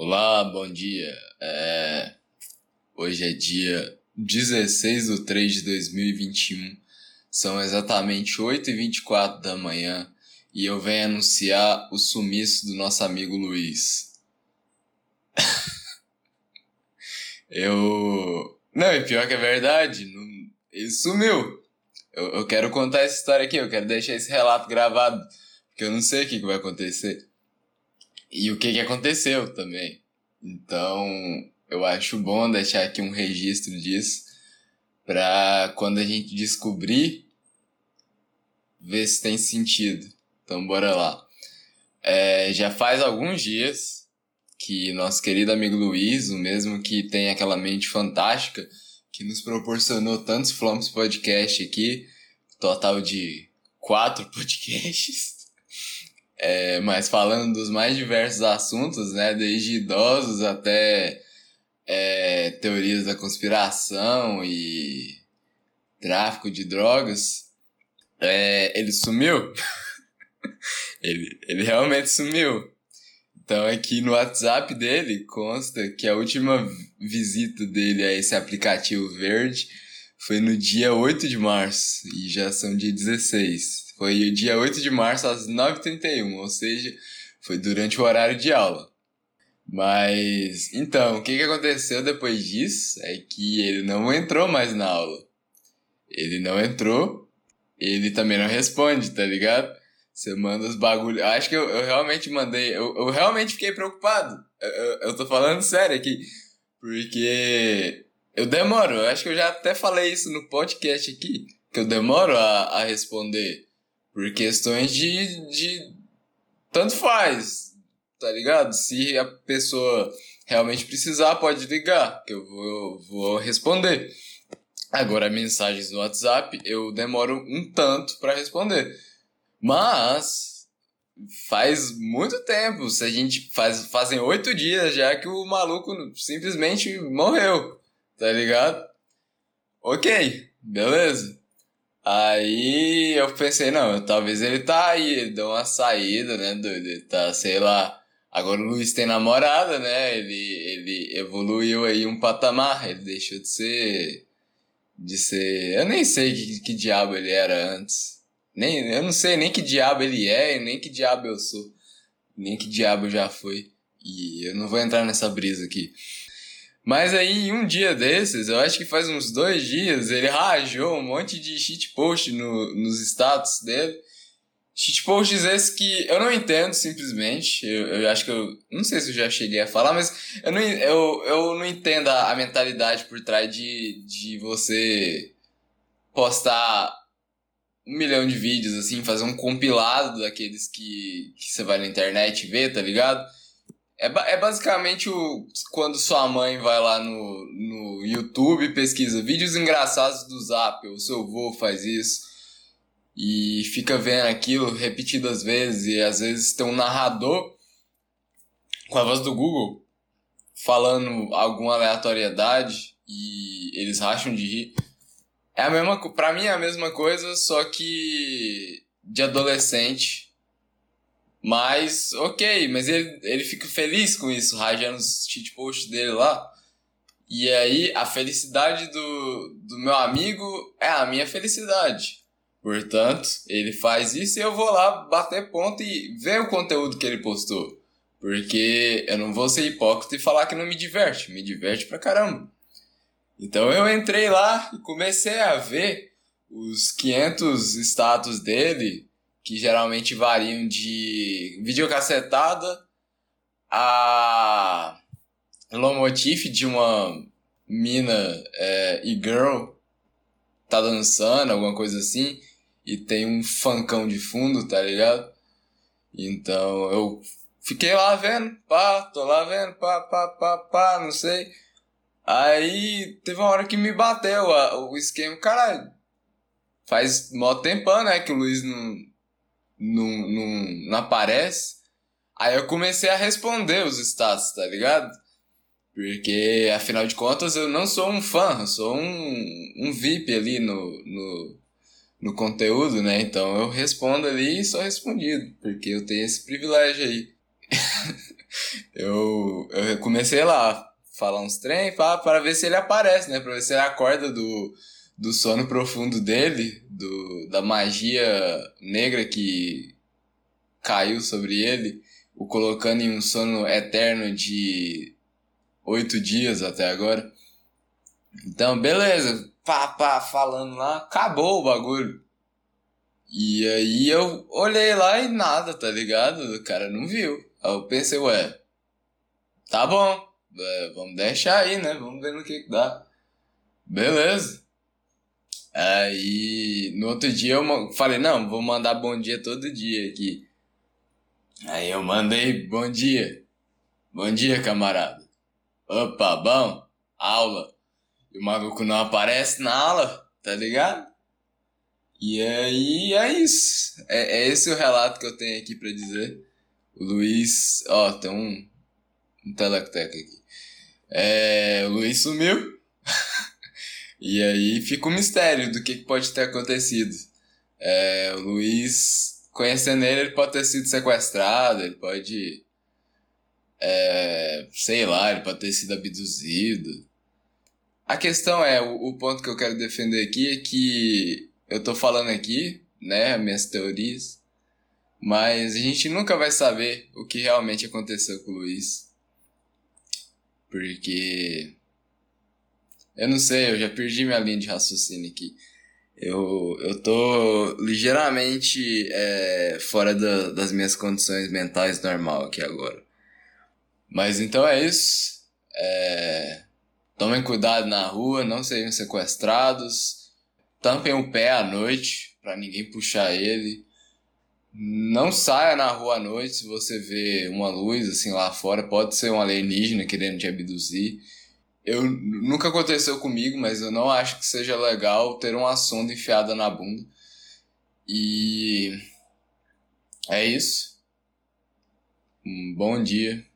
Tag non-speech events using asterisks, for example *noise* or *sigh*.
Olá, bom dia. É... Hoje é dia 16 de 3 de 2021. São exatamente 8h24 da manhã e eu venho anunciar o sumiço do nosso amigo Luiz. *laughs* eu. Não, e pior que é verdade, não... ele sumiu. Eu, eu quero contar essa história aqui, eu quero deixar esse relato gravado, porque eu não sei o que, que vai acontecer e o que, que aconteceu também. Então, eu acho bom deixar aqui um registro disso para quando a gente descobrir, ver se tem sentido. Então, bora lá. É, já faz alguns dias que nosso querido amigo Luiz, o mesmo que tem aquela mente fantástica, que nos proporcionou tantos Flumps Podcast aqui, total de quatro *laughs* podcasts, é, mas falando dos mais diversos assuntos, né, desde idosos até é, teorias da conspiração e tráfico de drogas, é, ele sumiu. *laughs* ele, ele realmente sumiu. Então aqui no WhatsApp dele consta que a última visita dele a esse aplicativo verde foi no dia 8 de março e já são dia 16. Foi o dia 8 de março às 9h31, ou seja, foi durante o horário de aula. Mas, então, o que, que aconteceu depois disso é que ele não entrou mais na aula. Ele não entrou, ele também não responde, tá ligado? Você manda os bagulhos. Acho que eu, eu realmente mandei. Eu, eu realmente fiquei preocupado. Eu, eu, eu tô falando sério aqui. Porque eu demoro. Eu acho que eu já até falei isso no podcast aqui. Que eu demoro a, a responder. Por questões de, de. Tanto faz, tá ligado? Se a pessoa realmente precisar, pode ligar, que eu vou, vou responder. Agora, mensagens no WhatsApp, eu demoro um tanto para responder. Mas faz muito tempo. Se a gente faz fazem oito dias já que o maluco simplesmente morreu, tá ligado? Ok, beleza. Aí eu pensei, não, talvez ele tá aí, ele deu uma saída, né, doido? Ele tá, sei lá. Agora o Luiz tem namorada, né? Ele, ele evoluiu aí um patamar, ele deixou de ser. De ser. Eu nem sei que, que diabo ele era antes. Nem, eu não sei nem que diabo ele é, nem que diabo eu sou. Nem que diabo já foi. E eu não vou entrar nessa brisa aqui. Mas aí, um dia desses, eu acho que faz uns dois dias, ele rajou um monte de shitpost no, nos status dele. Shitposts esses que eu não entendo simplesmente. Eu, eu acho que eu. Não sei se eu já cheguei a falar, mas eu não, eu, eu não entendo a, a mentalidade por trás de, de você postar um milhão de vídeos, assim, fazer um compilado daqueles que, que você vai na internet ver, tá ligado? É, é basicamente o, quando sua mãe vai lá no, no YouTube e pesquisa vídeos engraçados do Zap, o seu avô faz isso, e fica vendo aquilo repetidas vezes, e às vezes tem um narrador com a voz do Google falando alguma aleatoriedade e eles racham de rir. É a mesma, pra mim é a mesma coisa, só que de adolescente mas, ok, mas ele, ele fica feliz com isso, rajando os cheat posts dele lá. E aí, a felicidade do, do meu amigo é a minha felicidade. Portanto, ele faz isso e eu vou lá bater ponto e ver o conteúdo que ele postou. Porque eu não vou ser hipócrita e falar que não me diverte. Me diverte pra caramba. Então eu entrei lá e comecei a ver os 500 status dele que geralmente variam de videocassetada a lomotif de uma mina é, e girl tá dançando, alguma coisa assim, e tem um funkão de fundo, tá ligado? Então eu fiquei lá vendo, pá, tô lá vendo, pá, pá, pá, pá, não sei. Aí teve uma hora que me bateu a, o esquema, caralho. Faz mó tempão, né, que o Luiz não, não, não, não aparece. Aí eu comecei a responder os status, tá ligado? Porque, afinal de contas, eu não sou um fã, eu sou um, um VIP ali no, no, no conteúdo, né? Então eu respondo ali e sou respondido, porque eu tenho esse privilégio aí. *laughs* eu, eu comecei lá, falar uns trem para ver se ele aparece, né? Pra ver se ele acorda do, do sono profundo dele, do, da magia negra que caiu sobre ele, o colocando em um sono eterno de oito dias até agora. Então, beleza, pá, pá, falando lá, acabou o bagulho. E aí eu olhei lá e nada, tá ligado? O cara não viu. Aí eu pensei, ué, tá bom, é, vamos deixar aí, né? Vamos ver no que, que dá. Beleza. Aí no outro dia eu falei, não, vou mandar bom dia todo dia aqui. Aí eu mandei bom dia. Bom dia, camarada. Opa, bom? Aula. E o maluco não aparece na aula, tá ligado? E aí é isso. É, é esse o relato que eu tenho aqui para dizer. O Luiz. Ó, tem um, um aqui. É, o Luiz sumiu. E aí fica o mistério do que pode ter acontecido. É, o Luiz, conhecendo ele, ele pode ter sido sequestrado, ele pode. É, sei lá, ele pode ter sido abduzido. A questão é, o, o ponto que eu quero defender aqui é que eu tô falando aqui, né, minhas teorias, mas a gente nunca vai saber o que realmente aconteceu com o Luiz. Porque. Eu não sei, eu já perdi minha linha de raciocínio aqui. Eu, eu tô ligeiramente é, fora da, das minhas condições mentais normal aqui agora. Mas então é isso. É, tomem cuidado na rua, não sejam sequestrados tampem o pé à noite para ninguém puxar ele. Não saia na rua à noite se você vê uma luz assim lá fora, pode ser um alienígena querendo te abduzir. Eu nunca aconteceu comigo, mas eu não acho que seja legal ter uma sonda enfiada na bunda. E é isso. Um bom dia